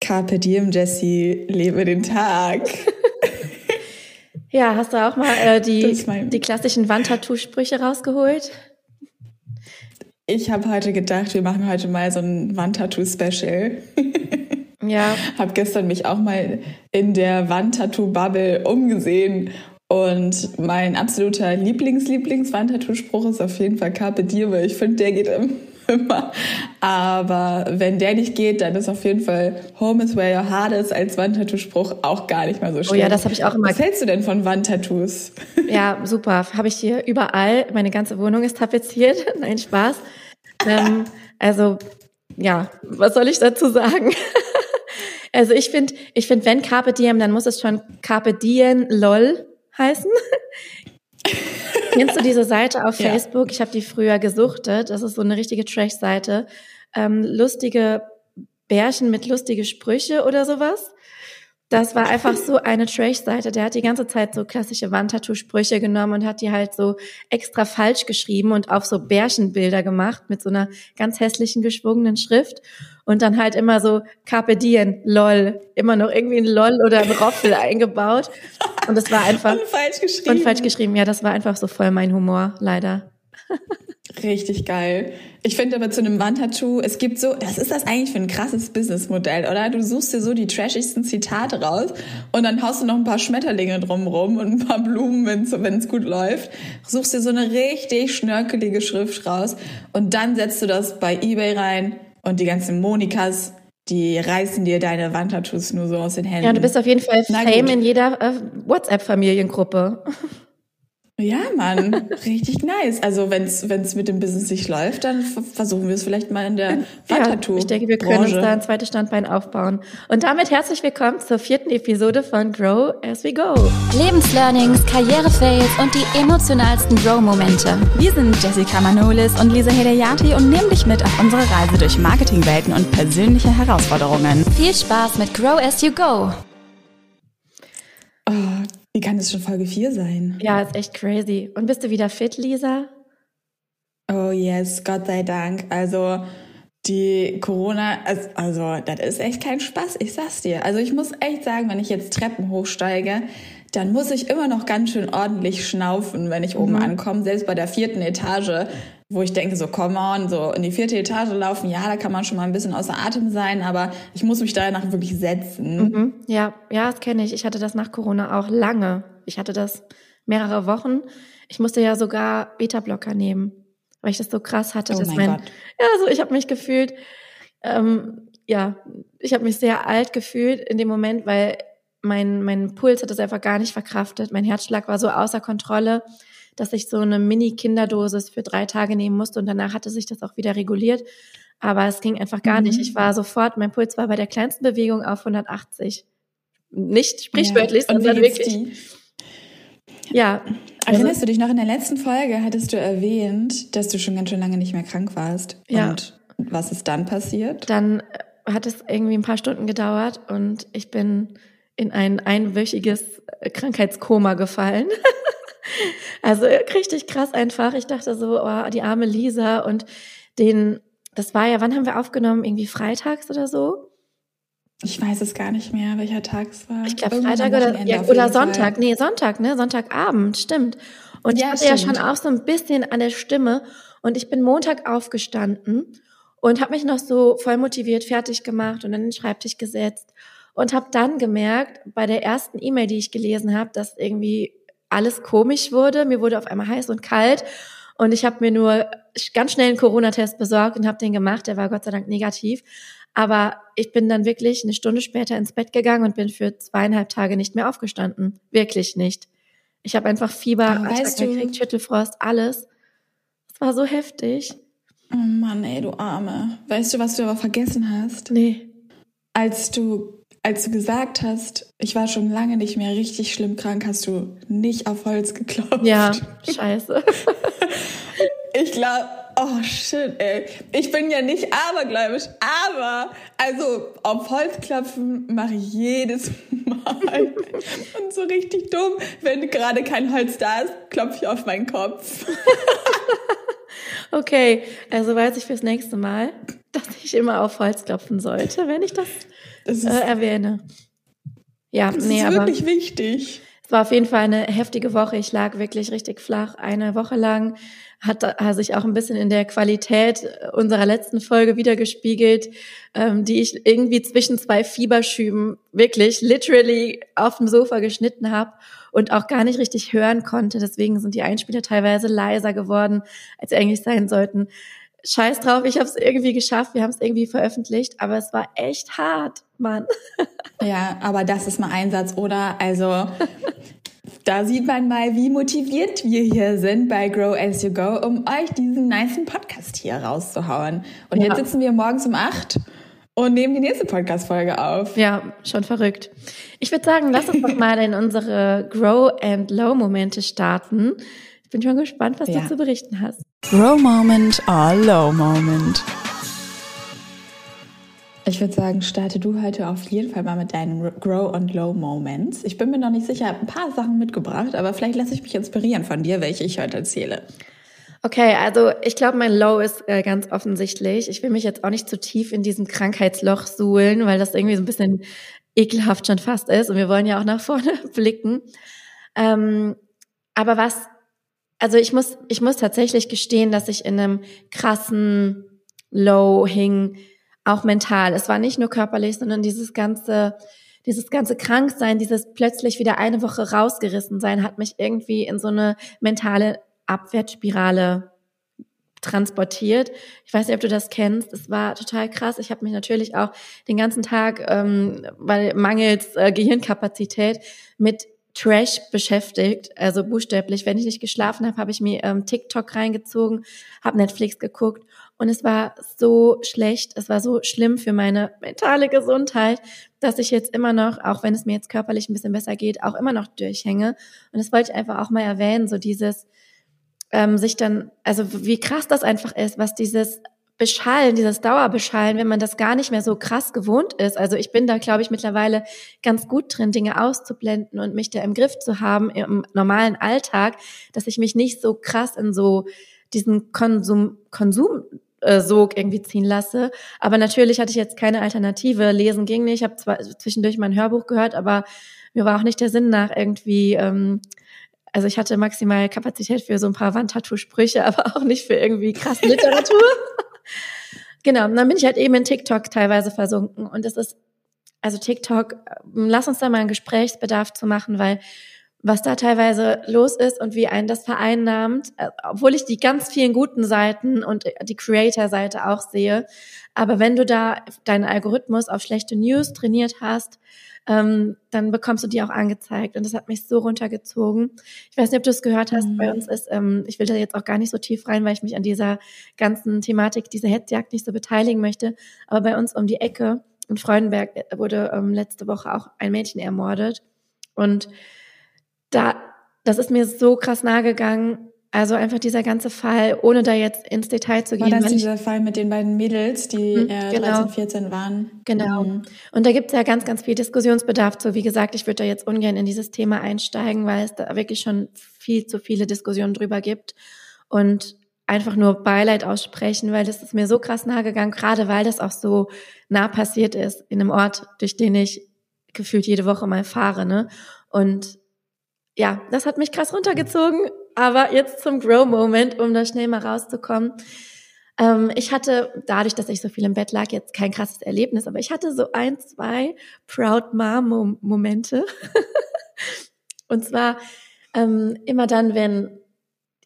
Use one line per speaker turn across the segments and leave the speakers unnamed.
Carpe diem, Jessie, lebe den Tag.
ja, hast du auch mal äh, die, die klassischen Wandtattoo-Sprüche rausgeholt?
Ich habe heute gedacht, wir machen heute mal so ein Wandtattoo-Special.
Ja.
Hab gestern mich auch mal in der Wandtattoo-Bubble umgesehen und mein absoluter Lieblings-Lieblings-Wandtattoo-Spruch ist auf jeden Fall Carpe Diem, weil ich finde, der geht immer. Aber wenn der nicht geht, dann ist auf jeden Fall Home is where your heart is als Wandtattoo-Spruch auch gar nicht mal so schlecht.
Oh ja, das habe ich auch immer.
Was hältst du denn von Wandtattoos?
Ja, super. Habe ich hier überall. Meine ganze Wohnung ist tapeziert. Nein, Spaß. Ähm, also, ja, was soll ich dazu sagen? also ich finde, ich finde, wenn Carpe Diem, dann muss es schon Carpe Diem LOL heißen. Kennst du diese Seite auf Facebook? Ja. Ich habe die früher gesuchtet. Das ist so eine richtige Trash-Seite. Ähm, lustige Bärchen mit lustige Sprüche oder sowas. Das war einfach so eine Trash-Seite. Der hat die ganze Zeit so klassische Wandtattoo-Sprüche genommen und hat die halt so extra falsch geschrieben und auf so Bärchenbilder gemacht mit so einer ganz hässlichen geschwungenen Schrift. Und dann halt immer so Carpe Diem, LOL. Immer noch irgendwie ein LOL oder ein Roffel eingebaut. Und das war einfach.
Und falsch geschrieben.
Und falsch geschrieben, ja, das war einfach so voll mein Humor, leider.
Richtig geil. Ich finde aber zu einem Wandtattoo, es gibt so, was ist das eigentlich für ein krasses Businessmodell, oder? Du suchst dir so die trashigsten Zitate raus und dann haust du noch ein paar Schmetterlinge drumrum und ein paar Blumen, wenn es gut läuft. Suchst dir so eine richtig schnörkelige Schrift raus und dann setzt du das bei Ebay rein und die ganzen Monikas die reißen dir deine Wandtattoos nur so aus den Händen.
Ja, du bist auf jeden Fall Fame in jeder äh, WhatsApp-Familiengruppe.
Ja, Mann, richtig nice. Also wenn es mit dem Business nicht läuft, dann versuchen wir es vielleicht mal in der Wandtattoo.
Ja, ich denke, wir können uns da ein zweites Standbein aufbauen. Und damit herzlich willkommen zur vierten Episode von Grow as we go.
Lebenslearnings, Karrierefails und die emotionalsten Grow-Momente. Wir sind Jessica Manolis und Lisa Hedayati und nehmen dich mit auf unsere Reise durch Marketingwelten und persönliche Herausforderungen. Viel Spaß mit Grow as you go.
Oh, wie kann das schon Folge 4 sein?
Ja, ist echt crazy. Und bist du wieder fit, Lisa?
Oh yes, Gott sei Dank. Also die Corona, also das ist echt kein Spaß, ich sag's dir. Also ich muss echt sagen, wenn ich jetzt Treppen hochsteige, dann muss ich immer noch ganz schön ordentlich schnaufen, wenn ich oben mhm. ankomme. Selbst bei der vierten Etage wo ich denke, so come on, so in die vierte Etage laufen, ja, da kann man schon mal ein bisschen außer Atem sein, aber ich muss mich danach wirklich setzen.
Mhm. Ja, ja, das kenne ich. Ich hatte das nach Corona auch lange. Ich hatte das mehrere Wochen. Ich musste ja sogar Beta-Blocker nehmen, weil ich das so krass hatte.
Oh
dass
mein, Gott.
Ja, so ich habe mich gefühlt, ähm, ja, ich habe mich sehr alt gefühlt in dem Moment, weil mein, mein Puls hat es einfach gar nicht verkraftet. Mein Herzschlag war so außer Kontrolle dass ich so eine Mini-Kinderdosis für drei Tage nehmen musste und danach hatte sich das auch wieder reguliert. Aber es ging einfach gar mhm. nicht. Ich war sofort, mein Puls war bei der kleinsten Bewegung auf 180. Nicht sprichwörtlich,
ja. sondern wirklich. Die?
Ja.
Erinnerst du dich noch in der letzten Folge hattest du erwähnt, dass du schon ganz schön lange nicht mehr krank warst?
Ja.
Und was ist dann passiert?
Dann hat es irgendwie ein paar Stunden gedauert und ich bin in ein einwöchiges Krankheitskoma gefallen. Also richtig krass einfach. Ich dachte so, oh, die arme Lisa und den, das war ja, wann haben wir aufgenommen? Irgendwie freitags oder so?
Ich weiß es gar nicht mehr, welcher Tag es war.
Ich glaube Freitag oder, ja, oder Sonntag. Fall. Nee, Sonntag, ne? Sonntagabend, stimmt. Und ja, ich hatte stimmt. ja schon auch so ein bisschen an der Stimme. Und ich bin Montag aufgestanden und habe mich noch so voll motiviert fertig gemacht und an den Schreibtisch gesetzt und habe dann gemerkt, bei der ersten E-Mail, die ich gelesen habe, dass irgendwie alles komisch wurde. Mir wurde auf einmal heiß und kalt und ich habe mir nur ganz schnell einen Corona-Test besorgt und habe den gemacht. Der war Gott sei Dank negativ. Aber ich bin dann wirklich eine Stunde später ins Bett gegangen und bin für zweieinhalb Tage nicht mehr aufgestanden. Wirklich nicht. Ich habe einfach Fieber,
du,
gekriegt, Schüttelfrost, alles. Es war so heftig.
Oh Mann, ey, du Arme. Weißt du, was du aber vergessen hast?
Nee.
Als du als du gesagt hast, ich war schon lange nicht mehr richtig schlimm krank, hast du nicht auf Holz geklopft.
Ja, scheiße.
ich glaube, oh shit, ey. Ich bin ja nicht abergläubisch, aber also auf Holz klopfen mache ich jedes Mal. Und so richtig dumm, wenn gerade kein Holz da ist, klopfe ich auf meinen Kopf.
Okay, also weiß ich fürs nächste Mal, dass ich immer auf Holz klopfen sollte, wenn ich das, das äh, erwähne.
Ja, das nee, ist wirklich aber wichtig.
Es war auf jeden Fall eine heftige Woche. Ich lag wirklich richtig flach eine Woche lang. Hat, hat sich auch ein bisschen in der Qualität unserer letzten Folge wiedergespiegelt, ähm, die ich irgendwie zwischen zwei Fieberschüben wirklich literally auf dem Sofa geschnitten habe und auch gar nicht richtig hören konnte. Deswegen sind die Einspieler teilweise leiser geworden, als sie eigentlich sein sollten. Scheiß drauf, ich habe es irgendwie geschafft, wir haben es irgendwie veröffentlicht, aber es war echt hart, Mann.
Ja, aber das ist mal Einsatz, oder? Also da sieht man mal, wie motiviert wir hier sind bei Grow As You Go, um euch diesen niceen Podcast hier rauszuhauen. Und ja. jetzt sitzen wir morgens um acht und nehmen die nächste Podcast-Folge auf.
Ja, schon verrückt. Ich würde sagen, lass uns doch mal in unsere Grow and Low Momente starten. Ich bin schon gespannt, was ja. du zu berichten hast.
Grow Moment or Low Moment.
Ich würde sagen, starte du heute auf jeden Fall mal mit deinen Grow and Low Moments. Ich bin mir noch nicht sicher, ein paar Sachen mitgebracht, aber vielleicht lasse ich mich inspirieren von dir, welche ich heute erzähle.
Okay, also ich glaube, mein Low ist äh, ganz offensichtlich. Ich will mich jetzt auch nicht zu tief in diesem Krankheitsloch suhlen, weil das irgendwie so ein bisschen ekelhaft schon fast ist und wir wollen ja auch nach vorne blicken. Ähm, aber was also ich muss, ich muss tatsächlich gestehen, dass ich in einem krassen Low hing, auch mental. Es war nicht nur körperlich, sondern dieses ganze, dieses ganze Kranksein, dieses plötzlich wieder eine Woche rausgerissen sein, hat mich irgendwie in so eine mentale Abwärtsspirale transportiert. Ich weiß nicht, ob du das kennst. Es war total krass. Ich habe mich natürlich auch den ganzen Tag, ähm, weil mangels äh, Gehirnkapazität, mit Trash beschäftigt, also buchstäblich. Wenn ich nicht geschlafen habe, habe ich mir ähm, TikTok reingezogen, habe Netflix geguckt und es war so schlecht, es war so schlimm für meine mentale Gesundheit, dass ich jetzt immer noch, auch wenn es mir jetzt körperlich ein bisschen besser geht, auch immer noch durchhänge. Und das wollte ich einfach auch mal erwähnen, so dieses ähm, sich dann, also wie krass das einfach ist, was dieses Beschallen, dieses Dauerbeschallen, wenn man das gar nicht mehr so krass gewohnt ist. Also ich bin da, glaube ich, mittlerweile ganz gut drin, Dinge auszublenden und mich da im Griff zu haben im normalen Alltag, dass ich mich nicht so krass in so diesen Konsum, Konsum äh, Sog irgendwie ziehen lasse. Aber natürlich hatte ich jetzt keine Alternative. Lesen ging nicht. Ich habe zwar zwischendurch mein Hörbuch gehört, aber mir war auch nicht der Sinn nach irgendwie ähm, also ich hatte maximal Kapazität für so ein paar Wandtattoo-Sprüche, aber auch nicht für irgendwie krasse Literatur. Genau, und dann bin ich halt eben in TikTok teilweise versunken. Und es ist, also TikTok, ähm, lass uns da mal einen Gesprächsbedarf zu machen, weil was da teilweise los ist und wie einen das vereinnahmt, äh, obwohl ich die ganz vielen guten Seiten und die Creator-Seite auch sehe. Aber wenn du da deinen Algorithmus auf schlechte News trainiert hast, ähm, dann bekommst du die auch angezeigt. Und das hat mich so runtergezogen. Ich weiß nicht, ob du es gehört hast. Mhm. Bei uns ist, ähm, ich will da jetzt auch gar nicht so tief rein, weil ich mich an dieser ganzen Thematik, dieser Hetzjagd nicht so beteiligen möchte. Aber bei uns um die Ecke in Freudenberg äh, wurde ähm, letzte Woche auch ein Mädchen ermordet. Und da, das ist mir so krass nahe gegangen, also einfach dieser ganze Fall, ohne da jetzt ins Detail zu gehen.
War das dieser Fall mit den beiden Mädels, die mhm, äh, genau. 13, 14 waren?
Genau. Mhm. Und da gibt es ja ganz, ganz viel Diskussionsbedarf zu. Wie gesagt, ich würde da jetzt ungern in dieses Thema einsteigen, weil es da wirklich schon viel zu viele Diskussionen drüber gibt. Und einfach nur Beileid aussprechen, weil das ist mir so krass nahe gegangen, gerade weil das auch so nah passiert ist in einem Ort, durch den ich gefühlt jede Woche mal fahre. Ne? Und ja, das hat mich krass runtergezogen aber jetzt zum Grow-Moment, um da schnell mal rauszukommen. Ähm, ich hatte, dadurch, dass ich so viel im Bett lag, jetzt kein krasses Erlebnis, aber ich hatte so ein, zwei Proud Mom-Momente. Und zwar ähm, immer dann, wenn,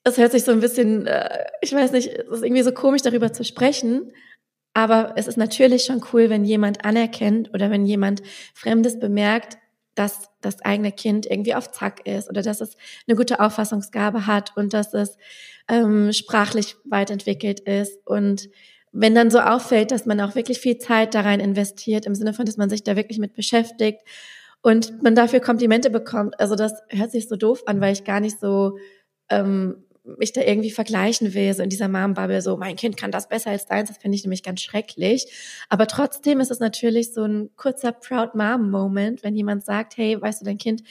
es hört sich so ein bisschen, äh, ich weiß nicht, es ist irgendwie so komisch, darüber zu sprechen, aber es ist natürlich schon cool, wenn jemand anerkennt oder wenn jemand Fremdes bemerkt, dass das eigene Kind irgendwie auf Zack ist oder dass es eine gute Auffassungsgabe hat und dass es ähm, sprachlich weit entwickelt ist. Und wenn dann so auffällt, dass man auch wirklich viel Zeit da rein investiert, im Sinne von, dass man sich da wirklich mit beschäftigt und man dafür Komplimente bekommt, also das hört sich so doof an, weil ich gar nicht so ähm, mich da irgendwie vergleichen will, so in dieser Mom-Bubble, so mein Kind kann das besser als deins, das finde ich nämlich ganz schrecklich. Aber trotzdem ist es natürlich so ein kurzer Proud Mom-Moment, wenn jemand sagt, hey, weißt du, dein Kind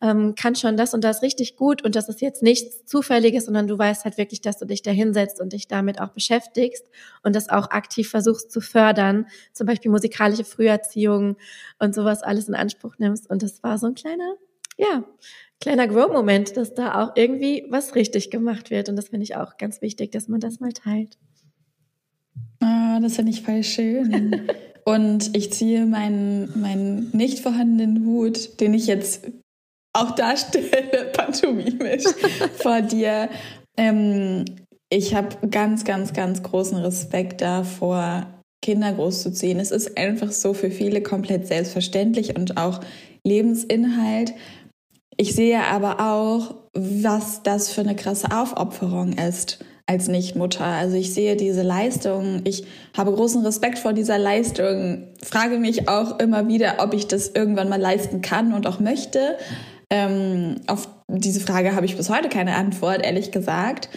ähm, kann schon das und das richtig gut und das ist jetzt nichts Zufälliges, sondern du weißt halt wirklich, dass du dich da hinsetzt und dich damit auch beschäftigst und das auch aktiv versuchst zu fördern, zum Beispiel musikalische Früherziehung und sowas alles in Anspruch nimmst. Und das war so ein kleiner, ja, kleiner Grow-Moment, dass da auch irgendwie was richtig gemacht wird. Und das finde ich auch ganz wichtig, dass man das mal teilt.
Ah, das finde ich voll schön. Und ich ziehe meinen, meinen nicht vorhandenen Hut, den ich jetzt auch darstelle, pantomimisch, vor dir. Ähm, ich habe ganz, ganz, ganz großen Respekt davor, Kinder großzuziehen. Es ist einfach so für viele komplett selbstverständlich und auch Lebensinhalt. Ich sehe aber auch, was das für eine krasse Aufopferung ist als Nichtmutter. Also ich sehe diese Leistung, ich habe großen Respekt vor dieser Leistung, frage mich auch immer wieder, ob ich das irgendwann mal leisten kann und auch möchte. Ähm, auf diese Frage habe ich bis heute keine Antwort, ehrlich gesagt.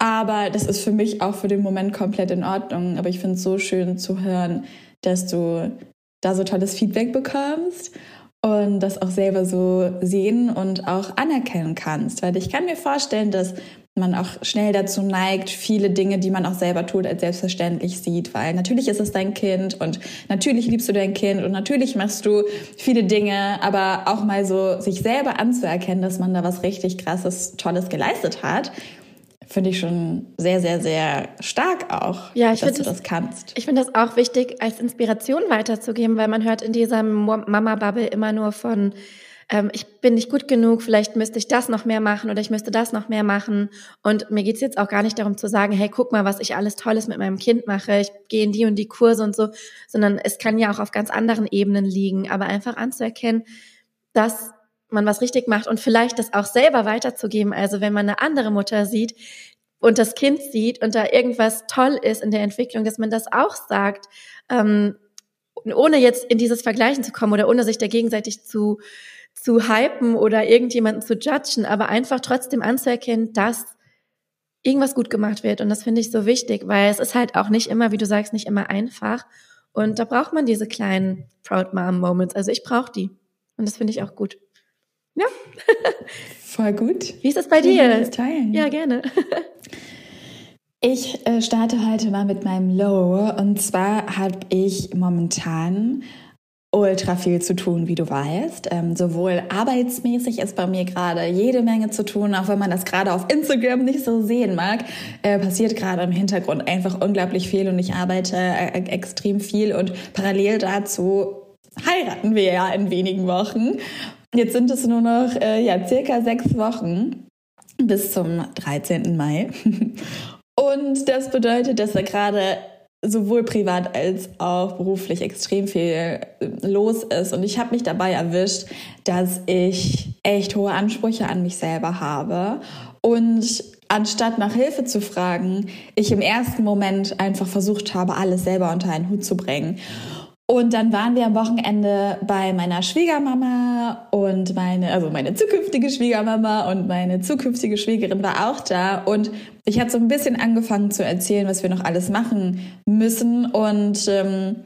Aber das ist für mich auch für den Moment komplett in Ordnung. Aber ich finde es so schön zu hören, dass du da so tolles Feedback bekommst und das auch selber so sehen und auch anerkennen kannst. Weil ich kann mir vorstellen, dass man auch schnell dazu neigt, viele Dinge, die man auch selber tut, als selbstverständlich sieht, weil natürlich ist es dein Kind und natürlich liebst du dein Kind und natürlich machst du viele Dinge, aber auch mal so sich selber anzuerkennen, dass man da was richtig krasses, tolles geleistet hat, finde ich schon sehr, sehr, sehr stark auch,
ja,
dass du
das,
das kannst.
Ich finde das auch wichtig, als Inspiration weiterzugeben, weil man hört in dieser Mama-Bubble immer nur von ähm, ich bin nicht gut genug, vielleicht müsste ich das noch mehr machen oder ich müsste das noch mehr machen. Und mir geht's jetzt auch gar nicht darum zu sagen, hey, guck mal, was ich alles Tolles mit meinem Kind mache, ich gehe in die und die Kurse und so, sondern es kann ja auch auf ganz anderen Ebenen liegen, aber einfach anzuerkennen, dass man was richtig macht und vielleicht das auch selber weiterzugeben. Also wenn man eine andere Mutter sieht, und das Kind sieht und da irgendwas toll ist in der Entwicklung, dass man das auch sagt, ähm, ohne jetzt in dieses Vergleichen zu kommen oder ohne sich da gegenseitig zu zu hypen oder irgendjemanden zu judgen, aber einfach trotzdem anzuerkennen, dass irgendwas gut gemacht wird. Und das finde ich so wichtig, weil es ist halt auch nicht immer, wie du sagst, nicht immer einfach. Und da braucht man diese kleinen Proud Mom Moments. Also ich brauche die. Und das finde ich auch gut. Ja.
Voll gut.
Wie ist es bei dir?
Das teilen.
Ja, gerne.
Ich äh, starte heute mal mit meinem Low. Und zwar habe ich momentan ultra viel zu tun, wie du weißt. Ähm, sowohl arbeitsmäßig ist bei mir gerade jede Menge zu tun, auch wenn man das gerade auf Instagram nicht so sehen mag, äh, passiert gerade im Hintergrund einfach unglaublich viel und ich arbeite äh, extrem viel und parallel dazu heiraten wir ja in wenigen Wochen. Jetzt sind es nur noch äh, ja circa sechs Wochen bis zum 13. Mai. Und das bedeutet, dass da gerade sowohl privat als auch beruflich extrem viel äh, los ist. Und ich habe mich dabei erwischt, dass ich echt hohe Ansprüche an mich selber habe. Und anstatt nach Hilfe zu fragen, ich im ersten Moment einfach versucht habe, alles selber unter einen Hut zu bringen. Und dann waren wir am Wochenende bei meiner Schwiegermama und meine, also meine zukünftige Schwiegermama und meine zukünftige Schwiegerin war auch da. Und ich habe so ein bisschen angefangen zu erzählen, was wir noch alles machen müssen. Und ähm,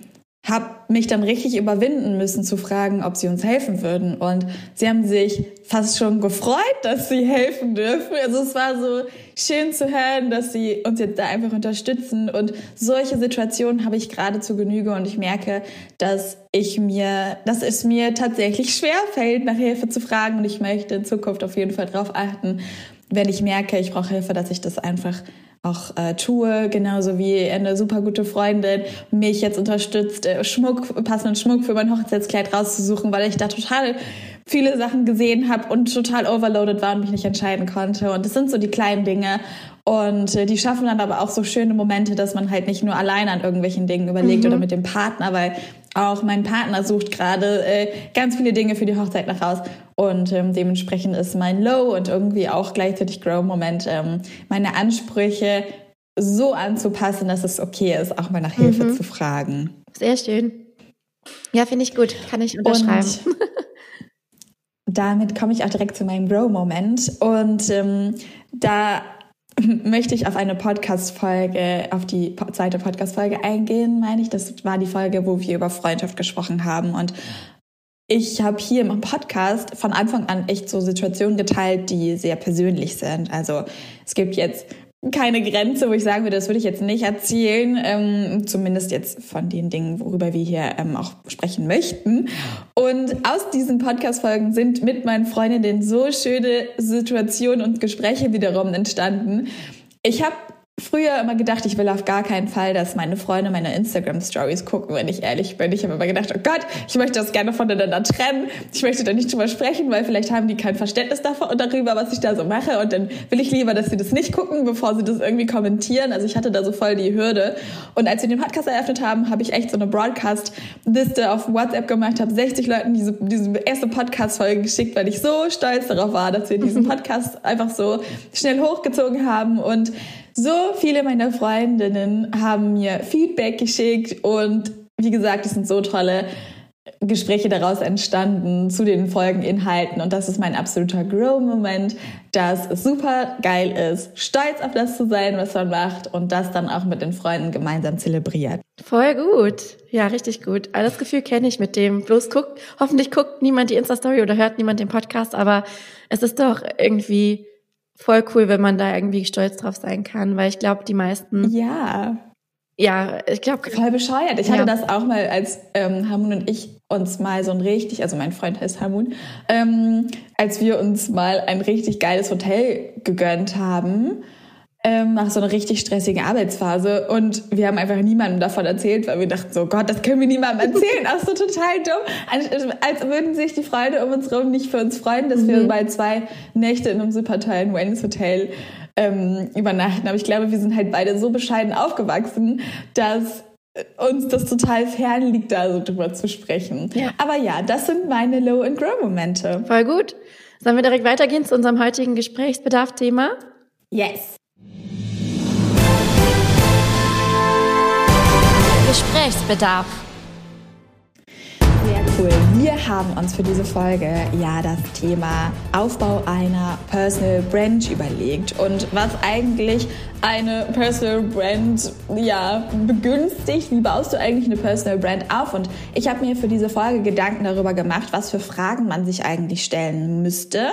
habe mich dann richtig überwinden müssen zu fragen, ob sie uns helfen würden. Und sie haben sich fast schon gefreut, dass sie helfen dürfen. Also es war so schön zu hören, dass sie uns jetzt da einfach unterstützen. Und solche Situationen habe ich gerade zu Genüge. Und ich merke, dass ich mir, dass es mir tatsächlich schwer fällt, nach Hilfe zu fragen. Und ich möchte in Zukunft auf jeden Fall darauf achten, wenn ich merke, ich brauche Hilfe, dass ich das einfach auch äh, tue, genauso wie eine super gute Freundin mich jetzt unterstützt, äh, Schmuck, passenden Schmuck für mein Hochzeitskleid rauszusuchen, weil ich da total viele Sachen gesehen habe und total overloaded war und mich nicht entscheiden konnte. Und das sind so die kleinen Dinge. Und äh, die schaffen dann aber auch so schöne Momente, dass man halt nicht nur alleine an irgendwelchen Dingen überlegt mhm. oder mit dem Partner, weil auch mein Partner sucht gerade äh, ganz viele Dinge für die Hochzeit nach raus. Und ähm, dementsprechend ist mein Low und irgendwie auch gleichzeitig Grow-Moment, ähm, meine Ansprüche so anzupassen, dass es okay ist, auch mal nach Hilfe mhm. zu fragen.
Sehr schön. Ja, finde ich gut. Kann ich unterschreiben. Und
damit komme ich auch direkt zu meinem Grow-Moment. Und ähm, da möchte ich auf eine Podcast-Folge, auf die zweite Podcast-Folge eingehen, meine ich. Das war die Folge, wo wir über Freundschaft gesprochen haben. Und ich habe hier im Podcast von Anfang an echt so Situationen geteilt, die sehr persönlich sind. Also es gibt jetzt keine Grenze, wo ich sagen würde, das würde ich jetzt nicht erzählen, ähm, zumindest jetzt von den Dingen, worüber wir hier ähm, auch sprechen möchten. Und aus diesen Podcast-Folgen sind mit meinen Freundinnen so schöne Situationen und Gespräche wiederum entstanden. Ich habe früher immer gedacht, ich will auf gar keinen Fall, dass meine Freunde meine Instagram-Stories gucken, wenn ich ehrlich bin. Ich habe immer gedacht, oh Gott, ich möchte das gerne voneinander trennen. Ich möchte da nicht drüber sprechen, weil vielleicht haben die kein Verständnis darüber, was ich da so mache. Und dann will ich lieber, dass sie das nicht gucken, bevor sie das irgendwie kommentieren. Also ich hatte da so voll die Hürde. Und als wir den Podcast eröffnet haben, habe ich echt so eine Broadcast-Liste auf WhatsApp gemacht, habe 60 Leuten diese, diese erste Podcast-Folge geschickt, weil ich so stolz darauf war, dass wir diesen Podcast einfach so schnell hochgezogen haben und so viele meiner Freundinnen haben mir Feedback geschickt und wie gesagt, es sind so tolle Gespräche daraus entstanden zu den Folgeninhalten und das ist mein absoluter Grow-Moment, dass es super geil ist, stolz auf das zu sein, was man macht und das dann auch mit den Freunden gemeinsam zelebriert.
Voll gut. Ja, richtig gut. Das Gefühl kenne ich mit dem. Bloß guckt, hoffentlich guckt niemand die Insta-Story oder hört niemand den Podcast, aber es ist doch irgendwie voll cool, wenn man da irgendwie stolz drauf sein kann, weil ich glaube, die meisten.
Ja.
Ja, ich glaube.
Voll bescheuert. Ich ja. hatte das auch mal, als ähm, Hamun und ich uns mal so ein richtig, also mein Freund heißt Hamun, ähm, als wir uns mal ein richtig geiles Hotel gegönnt haben ähm, nach so einer richtig stressigen Arbeitsphase und wir haben einfach niemandem davon erzählt, weil wir dachten so, Gott, das können wir niemandem erzählen, ist so total dumm. Als, als würden sich die Freunde um uns rum nicht für uns freuen, dass mhm. wir mal zwei Nächte in einem super tollen Wellness Hotel ähm, übernachten. Aber ich glaube, wir sind halt beide so bescheiden aufgewachsen, dass uns das total fern liegt, da so drüber zu sprechen. Ja. Aber ja, das sind meine Low- and Grow-Momente.
Voll gut. Sollen wir direkt weitergehen zu unserem heutigen Gesprächsbedarf-Thema?
Yes.
Gesprächsbedarf.
Sehr cool. Wir haben uns für diese Folge ja das Thema Aufbau einer Personal Brand überlegt und was eigentlich eine Personal Brand ja begünstigt. Wie baust du eigentlich eine Personal Brand auf? Und ich habe mir für diese Folge Gedanken darüber gemacht, was für Fragen man sich eigentlich stellen müsste,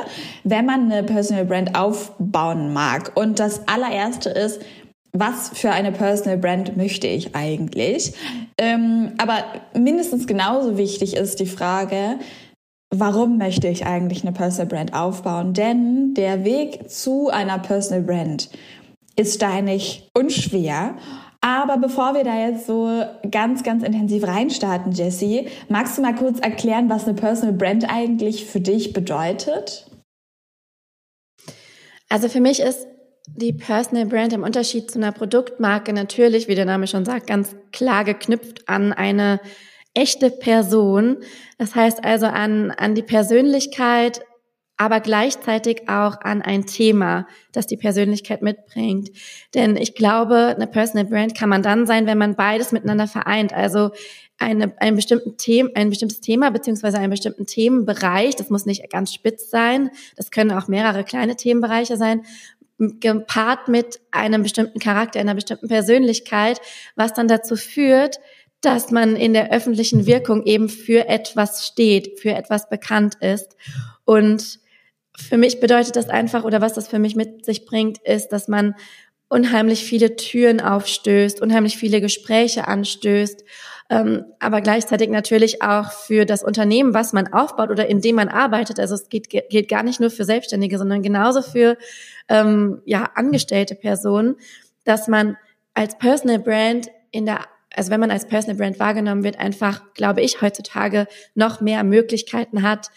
wenn man eine Personal Brand aufbauen mag. Und das allererste ist, was für eine Personal Brand möchte ich eigentlich? Ähm, aber mindestens genauso wichtig ist die Frage, warum möchte ich eigentlich eine Personal Brand aufbauen? Denn der Weg zu einer Personal Brand ist steinig und schwer. Aber bevor wir da jetzt so ganz, ganz intensiv reinstarten, Jessie, magst du mal kurz erklären, was eine Personal Brand eigentlich für dich bedeutet?
Also für mich ist die Personal Brand im Unterschied zu einer Produktmarke natürlich, wie der Name schon sagt, ganz klar geknüpft an eine echte Person. Das heißt also an, an die Persönlichkeit, aber gleichzeitig auch an ein Thema, das die Persönlichkeit mitbringt. Denn ich glaube, eine Personal Brand kann man dann sein, wenn man beides miteinander vereint. Also eine, ein, bestimmten Thema, ein bestimmtes Thema beziehungsweise einen bestimmten Themenbereich, das muss nicht ganz spitz sein, das können auch mehrere kleine Themenbereiche sein, gepaart mit einem bestimmten Charakter, einer bestimmten Persönlichkeit, was dann dazu führt, dass man in der öffentlichen Wirkung eben für etwas steht, für etwas bekannt ist. Und für mich bedeutet das einfach, oder was das für mich mit sich bringt, ist, dass man unheimlich viele Türen aufstößt, unheimlich viele Gespräche anstößt, ähm, aber gleichzeitig natürlich auch für das Unternehmen, was man aufbaut oder in dem man arbeitet. Also es geht, geht gar nicht nur für Selbstständige, sondern genauso für ähm, ja, angestellte Personen, dass man als Personal Brand in der also wenn man als Personal Brand wahrgenommen wird, einfach, glaube ich, heutzutage noch mehr Möglichkeiten hat,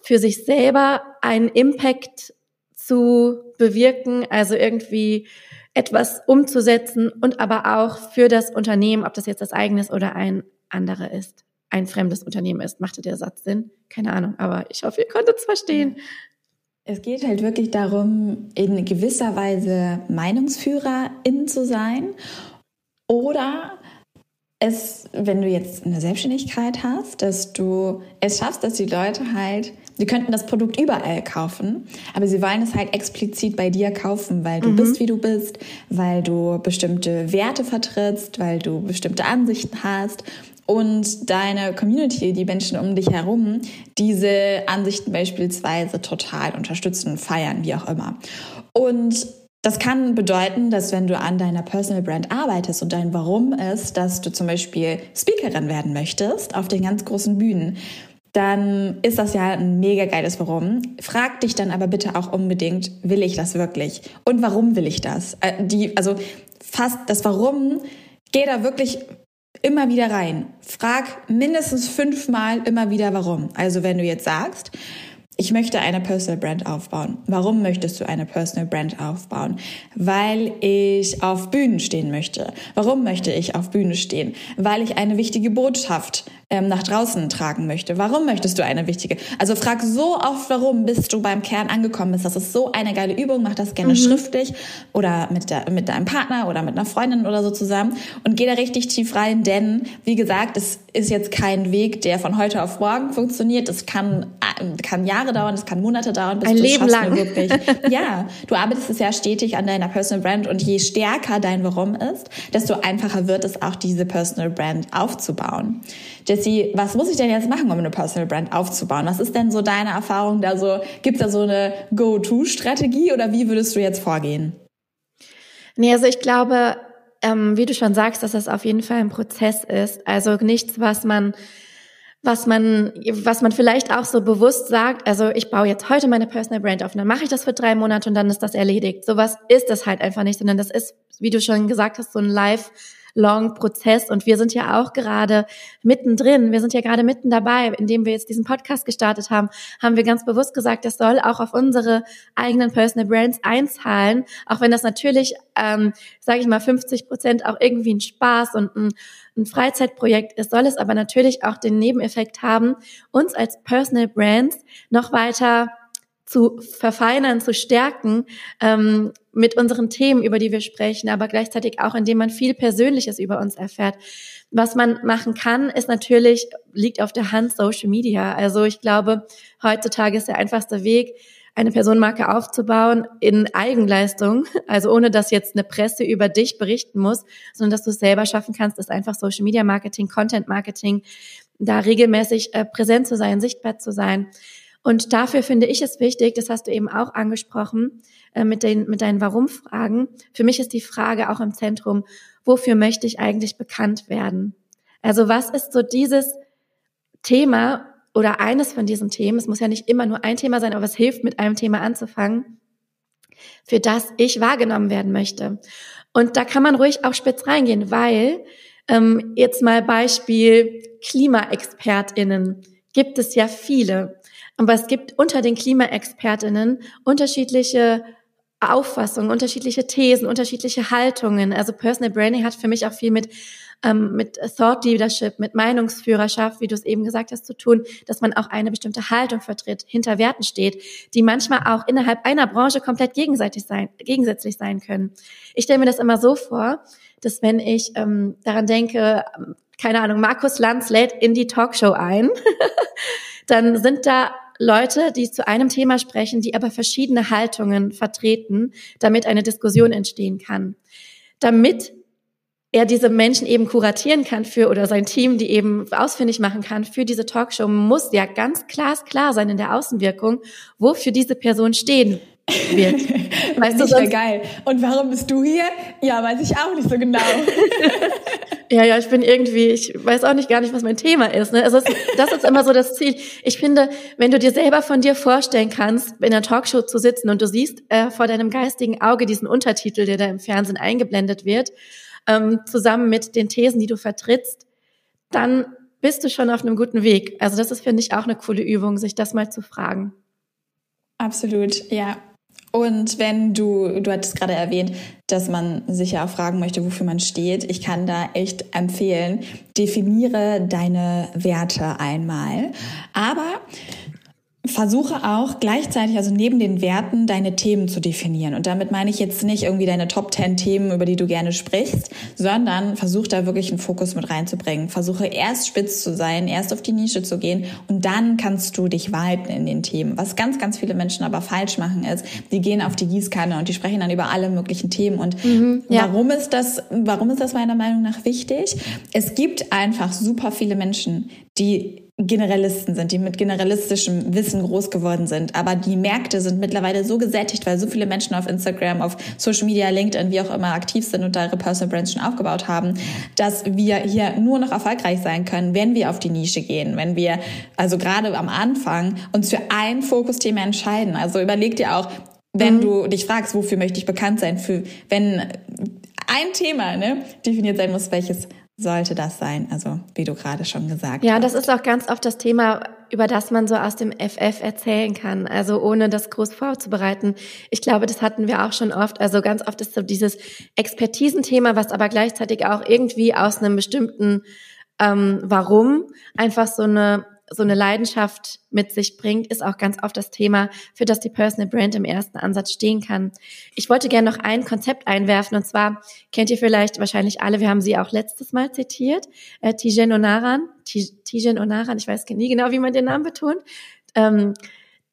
für sich selber einen Impact zu bewirken, also irgendwie etwas umzusetzen und aber auch für das Unternehmen, ob das jetzt das eigene ist oder ein anderer ist, ein fremdes Unternehmen ist. Machte der Satz Sinn? Keine Ahnung, aber ich hoffe, ihr konntet es verstehen.
Es geht halt wirklich darum, in gewisser Weise Meinungsführerin zu sein oder es, wenn du jetzt eine Selbstständigkeit hast, dass du es schaffst, dass die Leute halt Sie könnten das Produkt überall kaufen, aber sie wollen es halt explizit bei dir kaufen, weil du mhm. bist, wie du bist, weil du bestimmte Werte vertrittst, weil du bestimmte Ansichten hast und deine Community, die Menschen um dich herum, diese Ansichten beispielsweise total unterstützen, feiern, wie auch immer. Und das kann bedeuten, dass wenn du an deiner Personal Brand arbeitest und dein Warum ist, dass du zum Beispiel Speakerin werden möchtest auf den ganz großen Bühnen, dann ist das ja ein mega geiles Warum. Frag dich dann aber bitte auch unbedingt, will ich das wirklich? Und warum will ich das? Äh, die, also fast das Warum, geh da wirklich immer wieder rein. Frag mindestens fünfmal immer wieder warum. Also wenn du jetzt sagst, ich möchte eine Personal Brand aufbauen. Warum möchtest du eine Personal Brand aufbauen? Weil ich auf Bühnen stehen möchte. Warum möchte ich auf Bühne stehen? Weil ich eine wichtige Botschaft ähm, nach draußen tragen möchte. Warum möchtest du eine wichtige? Also frag so oft, warum, bis du beim Kern angekommen bist. Das ist so eine geile Übung. Mach das gerne mhm. schriftlich oder mit, der, mit deinem Partner oder mit einer Freundin oder so zusammen und geh da richtig tief rein, denn wie gesagt, es ist jetzt kein Weg, der von heute auf morgen funktioniert. Es kann, äh, kann Jahre dauern, es kann Monate dauern,
bis Ein du Leben lang.
wirklich. ja, du arbeitest es ja stetig an deiner Personal Brand und je stärker dein Warum ist, desto einfacher wird es auch, diese Personal Brand aufzubauen. Jessie, was muss ich denn jetzt machen, um eine Personal Brand aufzubauen? Was ist denn so deine Erfahrung da so? Gibt es da so eine Go-To-Strategie oder wie würdest du jetzt vorgehen?
Nee, also ich glaube, ähm, wie du schon sagst, dass das auf jeden Fall ein Prozess ist. Also nichts, was man was man, was man vielleicht auch so bewusst sagt, also ich baue jetzt heute meine Personal Brand auf und dann mache ich das für drei Monate und dann ist das erledigt. Sowas ist das halt einfach nicht, sondern das ist, wie du schon gesagt hast, so ein Live- long Prozess. Und wir sind ja auch gerade mittendrin. Wir sind ja gerade mitten dabei, indem wir jetzt diesen Podcast gestartet haben, haben wir ganz bewusst gesagt, das soll auch auf unsere eigenen Personal Brands einzahlen. Auch wenn das natürlich, ähm, sage ich mal, 50 Prozent auch irgendwie ein Spaß und ein, ein Freizeitprojekt ist, soll es aber natürlich auch den Nebeneffekt haben, uns als Personal Brands noch weiter zu verfeinern, zu stärken ähm, mit unseren Themen, über die wir sprechen, aber gleichzeitig auch, indem man viel Persönliches über uns erfährt. Was man machen kann, ist natürlich, liegt auf der Hand Social Media. Also ich glaube, heutzutage ist der einfachste Weg, eine Personenmarke aufzubauen in Eigenleistung, also ohne dass jetzt eine Presse über dich berichten muss, sondern dass du es selber schaffen kannst, ist einfach Social Media Marketing, Content Marketing, da regelmäßig äh, präsent zu sein, sichtbar zu sein. Und dafür finde ich es wichtig, das hast du eben auch angesprochen, äh, mit, den, mit deinen Warum-Fragen. Für mich ist die Frage auch im Zentrum, wofür möchte ich eigentlich bekannt werden? Also was ist so dieses Thema oder eines von diesen Themen, es muss ja nicht immer nur ein Thema sein, aber es hilft, mit einem Thema anzufangen, für das ich wahrgenommen werden möchte. Und da kann man ruhig auch spitz reingehen, weil ähm, jetzt mal Beispiel KlimaexpertInnen gibt es ja viele. Aber es gibt unter den Klimaexpertinnen unterschiedliche Auffassungen, unterschiedliche Thesen, unterschiedliche Haltungen. Also Personal Branding hat für mich auch viel mit ähm, mit Thought Leadership, mit Meinungsführerschaft, wie du es eben gesagt hast, zu tun, dass man auch eine bestimmte Haltung vertritt, hinter Werten steht, die manchmal auch innerhalb einer Branche komplett gegenseitig sein, gegensätzlich sein können. Ich stelle mir das immer so vor, dass wenn ich ähm, daran denke, keine Ahnung, Markus Lanz lädt in die Talkshow ein, dann sind da Leute, die zu einem Thema sprechen, die aber verschiedene Haltungen vertreten, damit eine Diskussion entstehen kann. Damit er diese Menschen eben kuratieren kann für oder sein Team, die eben ausfindig machen kann für diese Talkshow, muss ja ganz klar sein in der Außenwirkung, wofür diese Person stehen wird.
Weißt du, sonst geil. Und warum bist du hier? Ja, weiß ich auch nicht so genau.
ja, ja, ich bin irgendwie, ich weiß auch nicht gar nicht, was mein Thema ist. Ne? Also das ist immer so das Ziel. Ich finde, wenn du dir selber von dir vorstellen kannst, in einer Talkshow zu sitzen und du siehst äh, vor deinem geistigen Auge diesen Untertitel, der da im Fernsehen eingeblendet wird, ähm, zusammen mit den Thesen, die du vertrittst, dann bist du schon auf einem guten Weg. Also das ist, finde ich, auch eine coole Übung, sich das mal zu fragen.
Absolut, ja. Und wenn du, du hattest gerade erwähnt, dass man sich ja auch fragen möchte, wofür man steht. Ich kann da echt empfehlen, definiere deine Werte einmal. Aber versuche auch gleichzeitig, also neben den Werten, deine Themen zu definieren. Und damit meine ich jetzt nicht irgendwie deine Top 10 Themen, über die du gerne sprichst, sondern versuche da wirklich einen Fokus mit reinzubringen. Versuche erst spitz zu sein, erst auf die Nische zu gehen und dann kannst du dich weiten in den Themen. Was ganz, ganz viele Menschen aber falsch machen ist, die gehen auf die Gießkanne und die sprechen dann über alle möglichen Themen. Und mhm, ja. warum ist das, warum ist das meiner Meinung nach wichtig? Es gibt einfach super viele Menschen, die Generalisten sind, die mit generalistischem Wissen groß geworden sind. Aber die Märkte sind mittlerweile so gesättigt, weil so viele Menschen auf Instagram, auf Social Media, LinkedIn, wie auch immer aktiv sind und da ihre Personal Brands schon aufgebaut haben, dass wir hier nur noch erfolgreich sein können, wenn wir auf die Nische gehen, wenn wir also gerade am Anfang uns für ein Fokusthema entscheiden. Also überleg dir auch, wenn mhm. du dich fragst, wofür möchte ich bekannt sein, für wenn ein Thema ne, definiert sein muss, welches sollte das sein, also wie du gerade schon gesagt
ja,
hast.
Ja, das ist auch ganz oft das Thema, über das man so aus dem FF erzählen kann, also ohne das groß vorzubereiten. Ich glaube, das hatten wir auch schon oft. Also ganz oft ist so dieses Expertisenthema, was aber gleichzeitig auch irgendwie aus einem bestimmten ähm, Warum einfach so eine so eine Leidenschaft mit sich bringt, ist auch ganz oft das Thema, für das die Personal Brand im ersten Ansatz stehen kann. Ich wollte gerne noch ein Konzept einwerfen und zwar kennt ihr vielleicht wahrscheinlich alle, wir haben sie auch letztes Mal zitiert, äh, Tijen Onaran, Tijen Onaran, ich weiß nie genau, wie man den Namen betont. Ähm,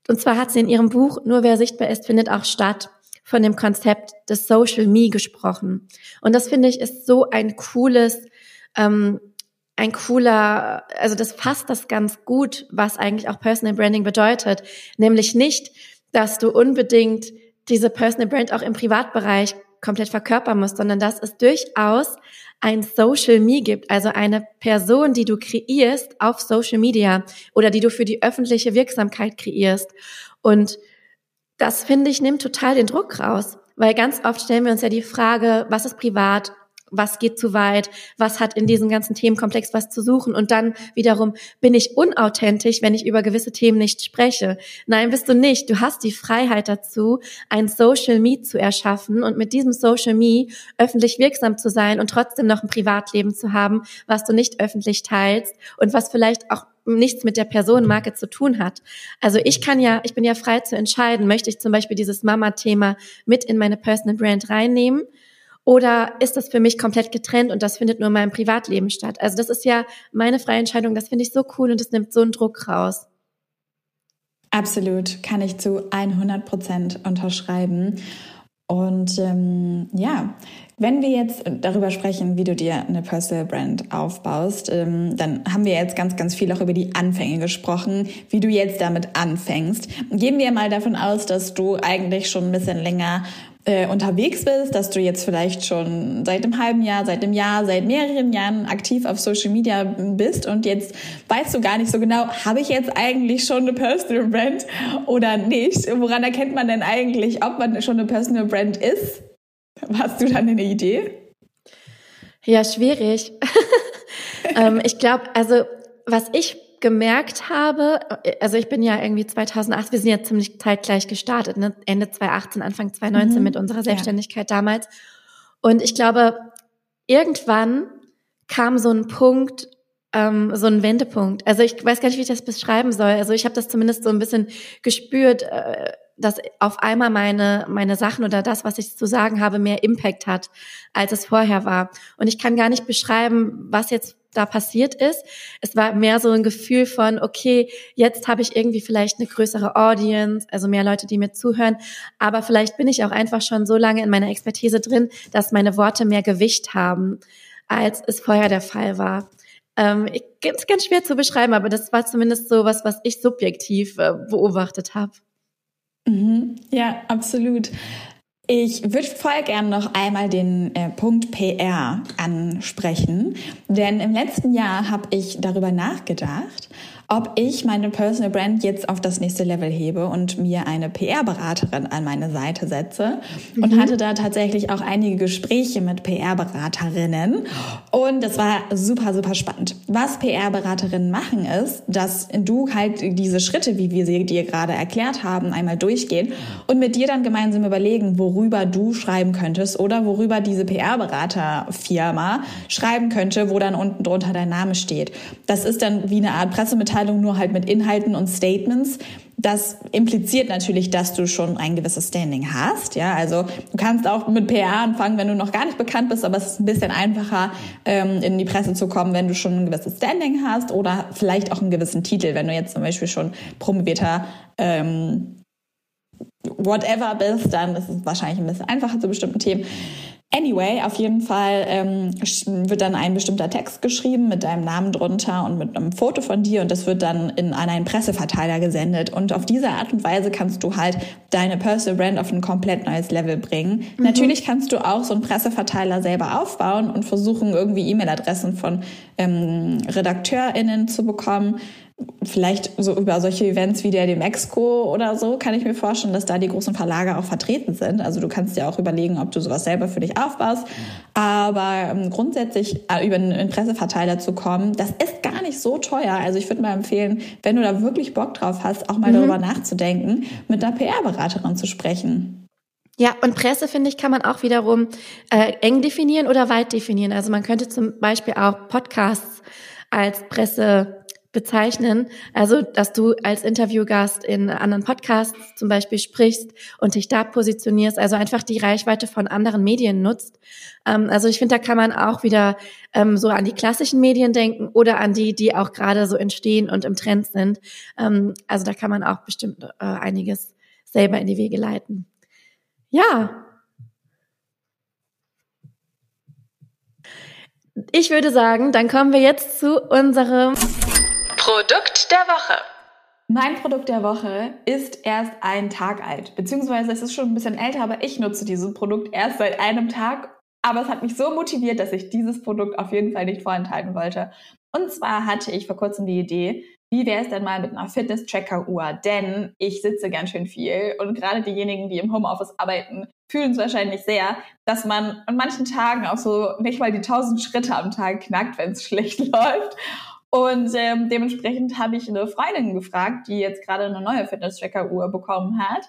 und zwar hat sie in ihrem Buch Nur wer sichtbar ist, findet auch statt von dem Konzept des Social Me gesprochen. Und das finde ich ist so ein cooles ähm, ein cooler, also das fasst das ganz gut, was eigentlich auch Personal Branding bedeutet. Nämlich nicht, dass du unbedingt diese Personal Brand auch im Privatbereich komplett verkörpern musst, sondern dass es durchaus ein Social Me gibt, also eine Person, die du kreierst auf Social Media oder die du für die öffentliche Wirksamkeit kreierst. Und das finde ich nimmt total den Druck raus, weil ganz oft stellen wir uns ja die Frage, was ist privat, was geht zu weit, was hat in diesem ganzen Themenkomplex was zu suchen und dann wiederum bin ich unauthentisch, wenn ich über gewisse Themen nicht spreche. Nein, bist du nicht. Du hast die Freiheit dazu, ein Social Me zu erschaffen und mit diesem Social Me öffentlich wirksam zu sein und trotzdem noch ein Privatleben zu haben, was du nicht öffentlich teilst und was vielleicht auch nichts mit der Personenmarke zu tun hat. Also ich kann ja, ich bin ja frei zu entscheiden, möchte ich zum Beispiel dieses Mama-Thema mit in meine Personal Brand reinnehmen oder ist das für mich komplett getrennt und das findet nur in meinem Privatleben statt? Also das ist ja meine freie Entscheidung. Das finde ich so cool und es nimmt so einen Druck raus.
Absolut, kann ich zu 100 Prozent unterschreiben. Und ähm, ja, wenn wir jetzt darüber sprechen, wie du dir eine Personal Brand aufbaust, ähm, dann haben wir jetzt ganz, ganz viel auch über die Anfänge gesprochen, wie du jetzt damit anfängst. Gehen wir mal davon aus, dass du eigentlich schon ein bisschen länger äh, unterwegs bist, dass du jetzt vielleicht schon seit einem halben Jahr, seit einem Jahr, seit mehreren Jahren aktiv auf Social Media bist und jetzt weißt du gar nicht so genau, habe ich jetzt eigentlich schon eine Personal Brand oder nicht? Woran erkennt man denn eigentlich, ob man schon eine Personal Brand ist? Hast du dann eine Idee?
Ja, schwierig. ähm, ich glaube, also was ich gemerkt habe, also ich bin ja irgendwie 2008, wir sind ja ziemlich zeitgleich gestartet, ne? Ende 2018, Anfang 2019 mhm. mit unserer Selbstständigkeit ja. damals. Und ich glaube, irgendwann kam so ein Punkt, ähm, so ein Wendepunkt. Also ich weiß gar nicht, wie ich das beschreiben soll. Also ich habe das zumindest so ein bisschen gespürt, äh, dass auf einmal meine, meine Sachen oder das, was ich zu sagen habe, mehr Impact hat, als es vorher war. Und ich kann gar nicht beschreiben, was jetzt da passiert ist. Es war mehr so ein Gefühl von, okay, jetzt habe ich irgendwie vielleicht eine größere Audience, also mehr Leute, die mir zuhören, aber vielleicht bin ich auch einfach schon so lange in meiner Expertise drin, dass meine Worte mehr Gewicht haben, als es vorher der Fall war. Ähm, ist ganz schwer zu beschreiben, aber das war zumindest so was, was ich subjektiv äh, beobachtet habe.
Mhm. Ja, absolut. Ich würde voll gern noch einmal den äh, Punkt PR ansprechen, denn im letzten Jahr habe ich darüber nachgedacht, ob ich meine Personal Brand jetzt auf das nächste Level hebe und mir eine PR-Beraterin an meine Seite setze. Mhm. Und hatte da tatsächlich auch einige Gespräche mit PR-Beraterinnen. Und das war super, super spannend. Was PR-Beraterinnen machen ist, dass du halt diese Schritte, wie wir sie dir gerade erklärt haben, einmal durchgehen und mit dir dann gemeinsam überlegen, worüber du schreiben könntest oder worüber diese PR-Beraterfirma schreiben könnte, wo dann unten drunter dein Name steht. Das ist dann wie eine Art Pressemitteilung Pressemitteilung nur halt mit Inhalten und Statements. Das impliziert natürlich, dass du schon ein gewisses Standing hast. Ja, also du kannst auch mit PR anfangen, wenn du noch gar nicht bekannt bist, aber es ist ein bisschen einfacher, ähm, in die Presse zu kommen, wenn du schon ein gewisses Standing hast oder vielleicht auch einen gewissen Titel, wenn du jetzt zum Beispiel schon promovierter ähm, whatever bist, dann ist es wahrscheinlich ein bisschen einfacher zu bestimmten Themen. Anyway, auf jeden Fall ähm, wird dann ein bestimmter Text geschrieben mit deinem Namen drunter und mit einem Foto von dir und das wird dann in, an einen Presseverteiler gesendet. Und auf diese Art und Weise kannst du halt deine Personal Brand auf ein komplett neues Level bringen. Mhm. Natürlich kannst du auch so einen Presseverteiler selber aufbauen und versuchen, irgendwie E-Mail-Adressen von ähm, RedakteurInnen zu bekommen vielleicht so über solche Events wie der dem Exco oder so, kann ich mir vorstellen, dass da die großen Verlage auch vertreten sind. Also du kannst dir auch überlegen, ob du sowas selber für dich aufbaust. Aber ähm, grundsätzlich äh, über einen Presseverteiler zu kommen, das ist gar nicht so teuer. Also ich würde mal empfehlen, wenn du da wirklich Bock drauf hast, auch mal mhm. darüber nachzudenken, mit einer PR-Beraterin zu sprechen.
Ja, und Presse, finde ich, kann man auch wiederum äh, eng definieren oder weit definieren. Also man könnte zum Beispiel auch Podcasts als Presse bezeichnen. Also, dass du als Interviewgast in anderen Podcasts zum Beispiel sprichst und dich da positionierst, also einfach die Reichweite von anderen Medien nutzt. Ähm, also ich finde, da kann man auch wieder ähm, so an die klassischen Medien denken oder an die, die auch gerade so entstehen und im Trend sind. Ähm, also da kann man auch bestimmt äh, einiges selber in die Wege leiten. Ja. Ich würde sagen, dann kommen wir jetzt zu unserem
Produkt der Woche.
Mein Produkt der Woche ist erst einen Tag alt, beziehungsweise es ist schon ein bisschen älter, aber ich nutze dieses Produkt erst seit einem Tag. Aber es hat mich so motiviert, dass ich dieses Produkt auf jeden Fall nicht vorenthalten wollte. Und zwar hatte ich vor kurzem die Idee, wie wäre es denn mal mit einer Fitness-Tracker-Uhr? Denn ich sitze ganz schön viel und gerade diejenigen, die im Homeoffice arbeiten, fühlen es wahrscheinlich sehr, dass man an manchen Tagen auch so nicht mal die 1000 Schritte am Tag knackt, wenn es schlecht läuft. Und ähm, dementsprechend habe ich eine Freundin gefragt, die jetzt gerade eine neue Fitness-Tracker-Uhr bekommen hat,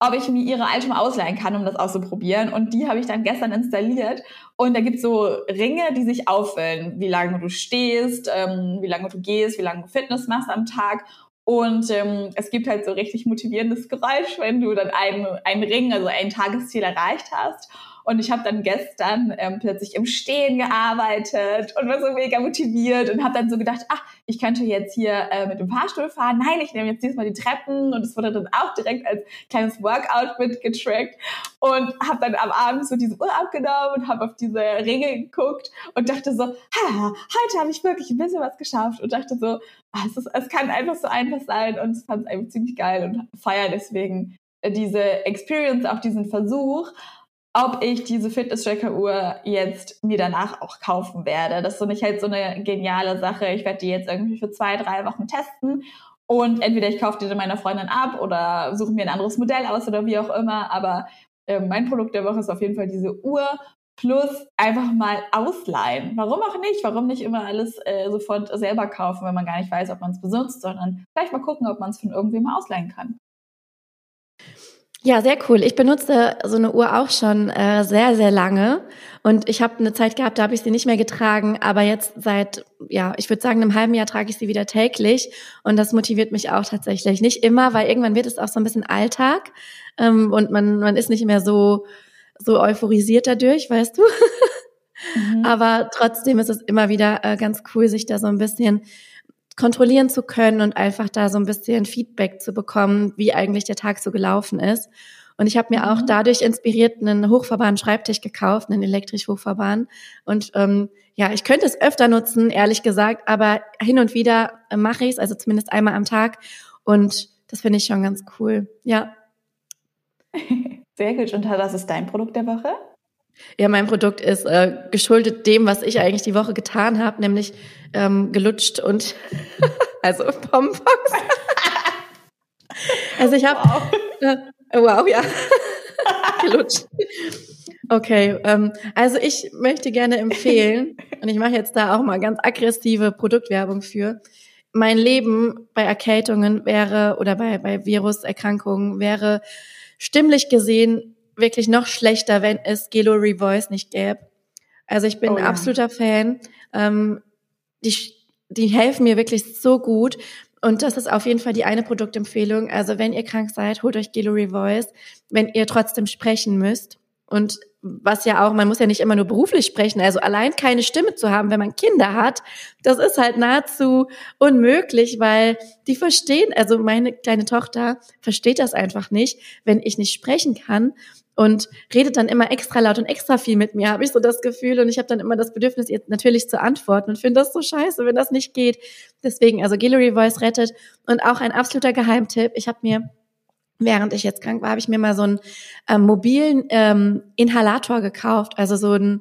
ob ich mir ihre alte mal ausleihen kann, um das auszuprobieren. Und die habe ich dann gestern installiert. Und da gibt es so Ringe, die sich auffüllen, wie lange du stehst, ähm, wie lange du gehst, wie lange du Fitness machst am Tag. Und ähm, es gibt halt so richtig motivierendes Geräusch, wenn du dann einen, einen Ring, also ein Tagesziel erreicht hast. Und ich habe dann gestern ähm, plötzlich im Stehen gearbeitet und war so mega motiviert und habe dann so gedacht, ach, ich könnte jetzt hier äh, mit dem Fahrstuhl fahren. Nein, ich nehme jetzt diesmal die Treppen. Und es wurde dann auch direkt als kleines Workout mitgetrackt. Und habe dann am Abend so diese Uhr abgenommen und habe auf diese Ringe geguckt und dachte so, ha, heute habe ich wirklich ein bisschen was geschafft. Und dachte so, ah, es, ist, es kann einfach so einfach sein. Und fand es einfach ziemlich geil und feiere deswegen diese Experience, auch diesen Versuch ob ich diese Fitness-Tracker-Uhr jetzt mir danach auch kaufen werde. Das ist so nicht halt so eine geniale Sache. Ich werde die jetzt irgendwie für zwei, drei Wochen testen und entweder ich kaufe die dann meiner Freundin ab oder suche mir ein anderes Modell aus oder wie auch immer. Aber äh, mein Produkt der Woche ist auf jeden Fall diese Uhr plus einfach mal ausleihen. Warum auch nicht? Warum nicht immer alles äh, sofort selber kaufen, wenn man gar nicht weiß, ob man es besitzt, sondern vielleicht mal gucken, ob man es von irgendwem ausleihen kann.
Ja, sehr cool. Ich benutze so eine Uhr auch schon äh, sehr, sehr lange. Und ich habe eine Zeit gehabt, da habe ich sie nicht mehr getragen. Aber jetzt seit, ja, ich würde sagen, einem halben Jahr trage ich sie wieder täglich. Und das motiviert mich auch tatsächlich. Nicht immer, weil irgendwann wird es auch so ein bisschen Alltag. Ähm, und man, man ist nicht mehr so, so euphorisiert dadurch, weißt du. Mhm. Aber trotzdem ist es immer wieder äh, ganz cool, sich da so ein bisschen kontrollieren zu können und einfach da so ein bisschen Feedback zu bekommen, wie eigentlich der Tag so gelaufen ist. Und ich habe mir auch mhm. dadurch inspiriert einen hochfahrbaren Schreibtisch gekauft, einen elektrisch hochfahrbaren. Und ähm, ja, ich könnte es öfter nutzen, ehrlich gesagt, aber hin und wieder äh, mache ich es, also zumindest einmal am Tag. Und das finde ich schon ganz cool. Ja.
Sehr gut. Und was ist dein Produkt der Woche?
Ja, mein Produkt ist äh, geschuldet dem, was ich eigentlich die Woche getan habe, nämlich ähm, gelutscht und also Pompox. also ich habe wow. Äh, wow, ja, gelutscht. Okay, ähm, also ich möchte gerne empfehlen und ich mache jetzt da auch mal ganz aggressive Produktwerbung für. Mein Leben bei Erkältungen wäre oder bei, bei Viruserkrankungen wäre stimmlich gesehen wirklich noch schlechter, wenn es Gelo Revoice nicht gäbe. Also ich bin oh, ein absoluter Fan. Ähm, die die helfen mir wirklich so gut. Und das ist auf jeden Fall die eine Produktempfehlung. Also wenn ihr krank seid, holt euch Gallery Voice, wenn ihr trotzdem sprechen müsst. Und was ja auch, man muss ja nicht immer nur beruflich sprechen, also allein keine Stimme zu haben, wenn man Kinder hat, das ist halt nahezu unmöglich, weil die verstehen, also meine kleine Tochter versteht das einfach nicht, wenn ich nicht sprechen kann und redet dann immer extra laut und extra viel mit mir, habe ich so das Gefühl und ich habe dann immer das Bedürfnis, ihr natürlich zu antworten und finde das so scheiße, wenn das nicht geht. Deswegen, also Guillory Voice rettet und auch ein absoluter Geheimtipp. Ich habe mir während ich jetzt krank war, habe ich mir mal so einen ähm, mobilen ähm, Inhalator gekauft. Also so ein,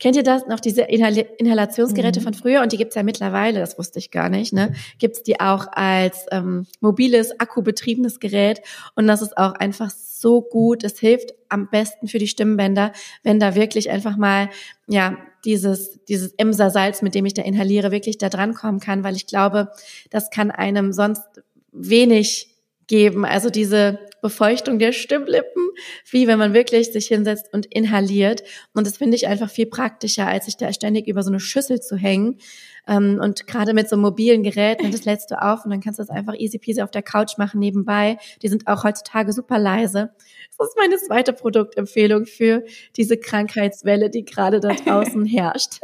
kennt ihr das noch, diese Inhal Inhalationsgeräte mhm. von früher? Und die gibt's ja mittlerweile, das wusste ich gar nicht, ne? Gibt's die auch als ähm, mobiles, akkubetriebenes Gerät. Und das ist auch einfach so gut. Es hilft am besten für die Stimmbänder, wenn da wirklich einfach mal, ja, dieses, dieses Emser-Salz, mit dem ich da inhaliere, wirklich da dran kommen kann, weil ich glaube, das kann einem sonst wenig geben. Also diese Befeuchtung der Stimmlippen, wie wenn man wirklich sich hinsetzt und inhaliert. Und das finde ich einfach viel praktischer, als sich da ständig über so eine Schüssel zu hängen. Ähm, und gerade mit so mobilen Geräten, das lädst du auf und dann kannst du das einfach easy peasy auf der Couch machen nebenbei. Die sind auch heutzutage super leise. Das ist meine zweite Produktempfehlung für diese Krankheitswelle, die gerade da draußen herrscht.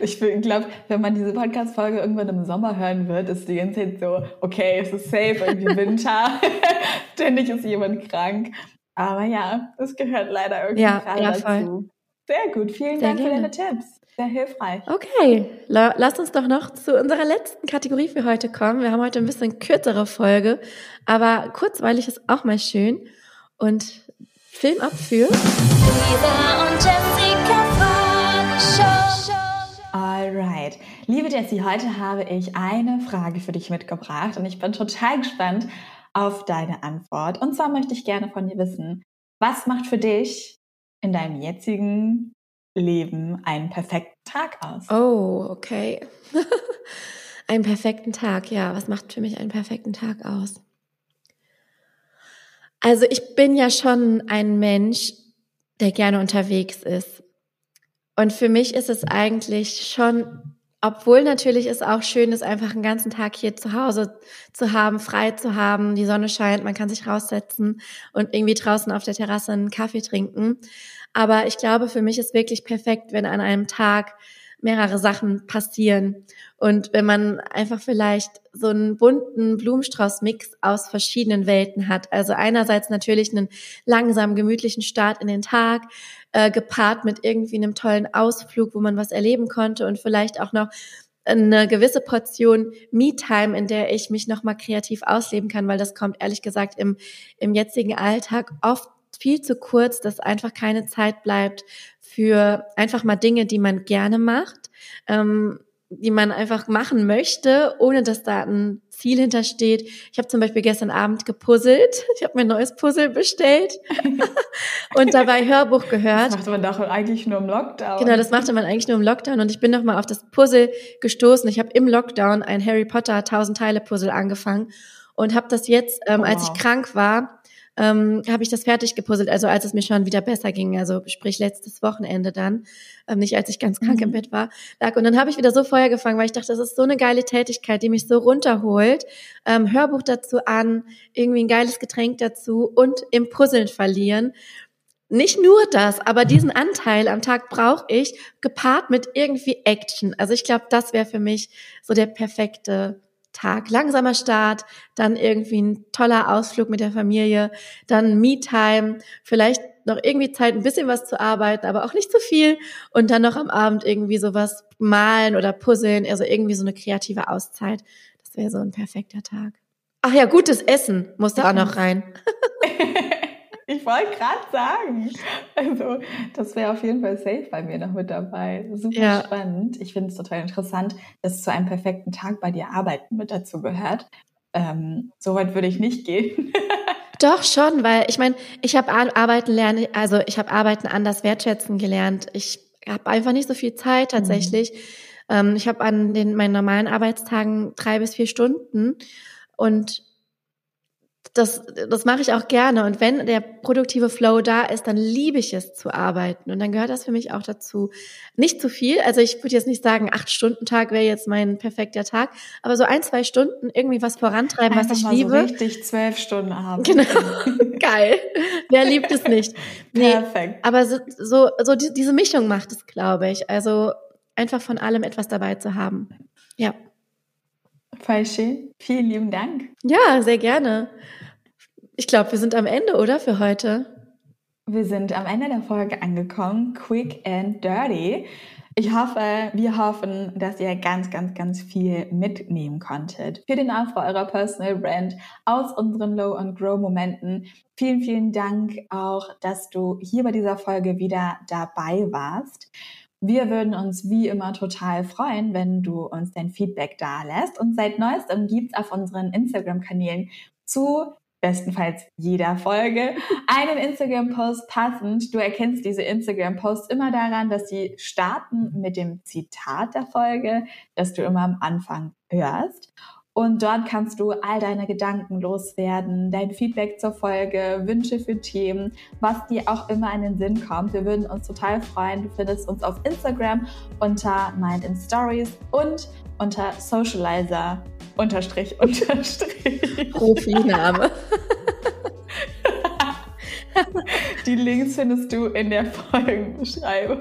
Ich glaube, wenn man diese Podcast-Folge irgendwann im Sommer hören wird, ist die ganze Zeit so, okay, es ist safe, irgendwie Winter, ständig ist jemand krank. Aber ja, es gehört leider irgendwie ja, gerade ja, dazu. Sehr gut, vielen Sehr Dank gerne. für deine Tipps. Sehr hilfreich.
Okay, La lass uns doch noch zu unserer letzten Kategorie für heute kommen. Wir haben heute ein bisschen kürzere Folge, aber kurzweilig ist auch mal schön. Und Film ab für Lisa und Jessica
Alright. Liebe Jessie, heute habe ich eine Frage für dich mitgebracht und ich bin total gespannt auf deine Antwort. Und zwar möchte ich gerne von dir wissen, was macht für dich in deinem jetzigen Leben einen perfekten Tag aus?
Oh, okay. einen perfekten Tag, ja. Was macht für mich einen perfekten Tag aus? Also ich bin ja schon ein Mensch, der gerne unterwegs ist. Und für mich ist es eigentlich schon, obwohl natürlich es auch schön ist, einfach einen ganzen Tag hier zu Hause zu haben, frei zu haben, die Sonne scheint, man kann sich raussetzen und irgendwie draußen auf der Terrasse einen Kaffee trinken. Aber ich glaube, für mich ist wirklich perfekt, wenn an einem Tag mehrere Sachen passieren. Und wenn man einfach vielleicht so einen bunten Blumenstrauß-Mix aus verschiedenen Welten hat. Also einerseits natürlich einen langsamen, gemütlichen Start in den Tag, äh, gepaart mit irgendwie einem tollen Ausflug, wo man was erleben konnte und vielleicht auch noch eine gewisse Portion Me-Time, in der ich mich nochmal kreativ ausleben kann, weil das kommt ehrlich gesagt im, im jetzigen Alltag oft viel zu kurz, dass einfach keine Zeit bleibt für einfach mal Dinge, die man gerne macht. Ähm, die man einfach machen möchte, ohne dass da ein Ziel hintersteht. Ich habe zum Beispiel gestern Abend gepuzzelt. Ich habe mir ein neues Puzzle bestellt und dabei Hörbuch gehört. Das
machte man doch eigentlich nur im Lockdown.
Genau, das machte man eigentlich nur im Lockdown. Und ich bin noch mal auf das Puzzle gestoßen. Ich habe im Lockdown ein Harry Potter 1000 Teile Puzzle angefangen und habe das jetzt, ähm, als ich krank war, ähm, habe ich das fertig gepuzzelt, also als es mir schon wieder besser ging, also sprich letztes Wochenende dann, ähm, nicht als ich ganz krank mhm. im Bett war, lag. Und dann habe ich wieder so Feuer gefangen, weil ich dachte, das ist so eine geile Tätigkeit, die mich so runterholt. Ähm, Hörbuch dazu an, irgendwie ein geiles Getränk dazu und im Puzzeln verlieren. Nicht nur das, aber diesen Anteil am Tag brauche ich, gepaart mit irgendwie Action. Also ich glaube, das wäre für mich so der perfekte Tag. Langsamer Start, dann irgendwie ein toller Ausflug mit der Familie, dann Me-Time, vielleicht noch irgendwie Zeit, ein bisschen was zu arbeiten, aber auch nicht zu viel. Und dann noch am Abend irgendwie sowas malen oder puzzeln, also irgendwie so eine kreative Auszeit. Das wäre so ein perfekter Tag. Ach ja, gutes Essen muss da auch noch rein.
Ich wollte gerade sagen. Also, das wäre auf jeden Fall safe bei mir noch mit dabei. Super ja. spannend. Ich finde es total interessant, dass zu einem perfekten Tag bei dir Arbeiten mit dazu gehört. Ähm, so weit würde ich nicht gehen.
Doch schon, weil ich meine, ich habe Arbeiten lernen, also ich habe Arbeiten anders wertschätzen gelernt. Ich habe einfach nicht so viel Zeit tatsächlich. Mhm. Ähm, ich habe an den meinen normalen Arbeitstagen drei bis vier Stunden und das, das mache ich auch gerne. Und wenn der produktive Flow da ist, dann liebe ich es zu arbeiten. Und dann gehört das für mich auch dazu. Nicht zu viel. Also ich würde jetzt nicht sagen, acht Stunden Tag wäre jetzt mein perfekter Tag. Aber so ein, zwei Stunden irgendwie was vorantreiben, Einfach was ich mal liebe. So
richtig zwölf Stunden haben.
Genau. Geil. Wer liebt es nicht? Nee, Perfekt. Aber so, so, so diese Mischung macht es, glaube ich. Also einfach von allem etwas dabei zu haben. Ja.
Voll schön. Vielen lieben Dank.
Ja, sehr gerne. Ich glaube, wir sind am Ende, oder, für heute?
Wir sind am Ende der Folge angekommen. Quick and dirty. Ich hoffe, wir hoffen, dass ihr ganz, ganz, ganz viel mitnehmen konntet für den Aufbau eurer Personal Brand aus unseren Low and Grow Momenten. Vielen, vielen Dank auch, dass du hier bei dieser Folge wieder dabei warst. Wir würden uns wie immer total freuen, wenn du uns dein Feedback da lässt. Und seit neuestem gibt's auf unseren Instagram-Kanälen zu bestenfalls jeder Folge einen Instagram-Post passend. Du erkennst diese Instagram-Posts immer daran, dass sie starten mit dem Zitat der Folge, das du immer am Anfang hörst. Und dort kannst du all deine Gedanken loswerden, dein Feedback zur Folge, Wünsche für Themen, was dir auch immer in den Sinn kommt. Wir würden uns total freuen. Du findest uns auf Instagram unter Mind in Stories und unter Socializer unterstrich unterstrich.
Profiname.
Die Links findest du in der Folgenbeschreibung.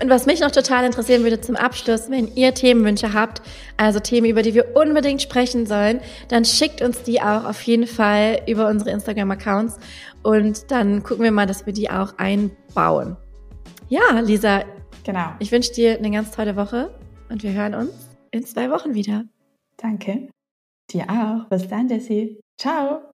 Und was mich noch total interessieren würde zum Abschluss, wenn ihr Themenwünsche habt, also Themen, über die wir unbedingt sprechen sollen, dann schickt uns die auch auf jeden Fall über unsere Instagram-Accounts und dann gucken wir mal, dass wir die auch einbauen. Ja, Lisa.
Genau.
Ich wünsche dir eine ganz tolle Woche und wir hören uns in zwei Wochen wieder.
Danke. Dir auch. Bis dann, Jessie. Ciao.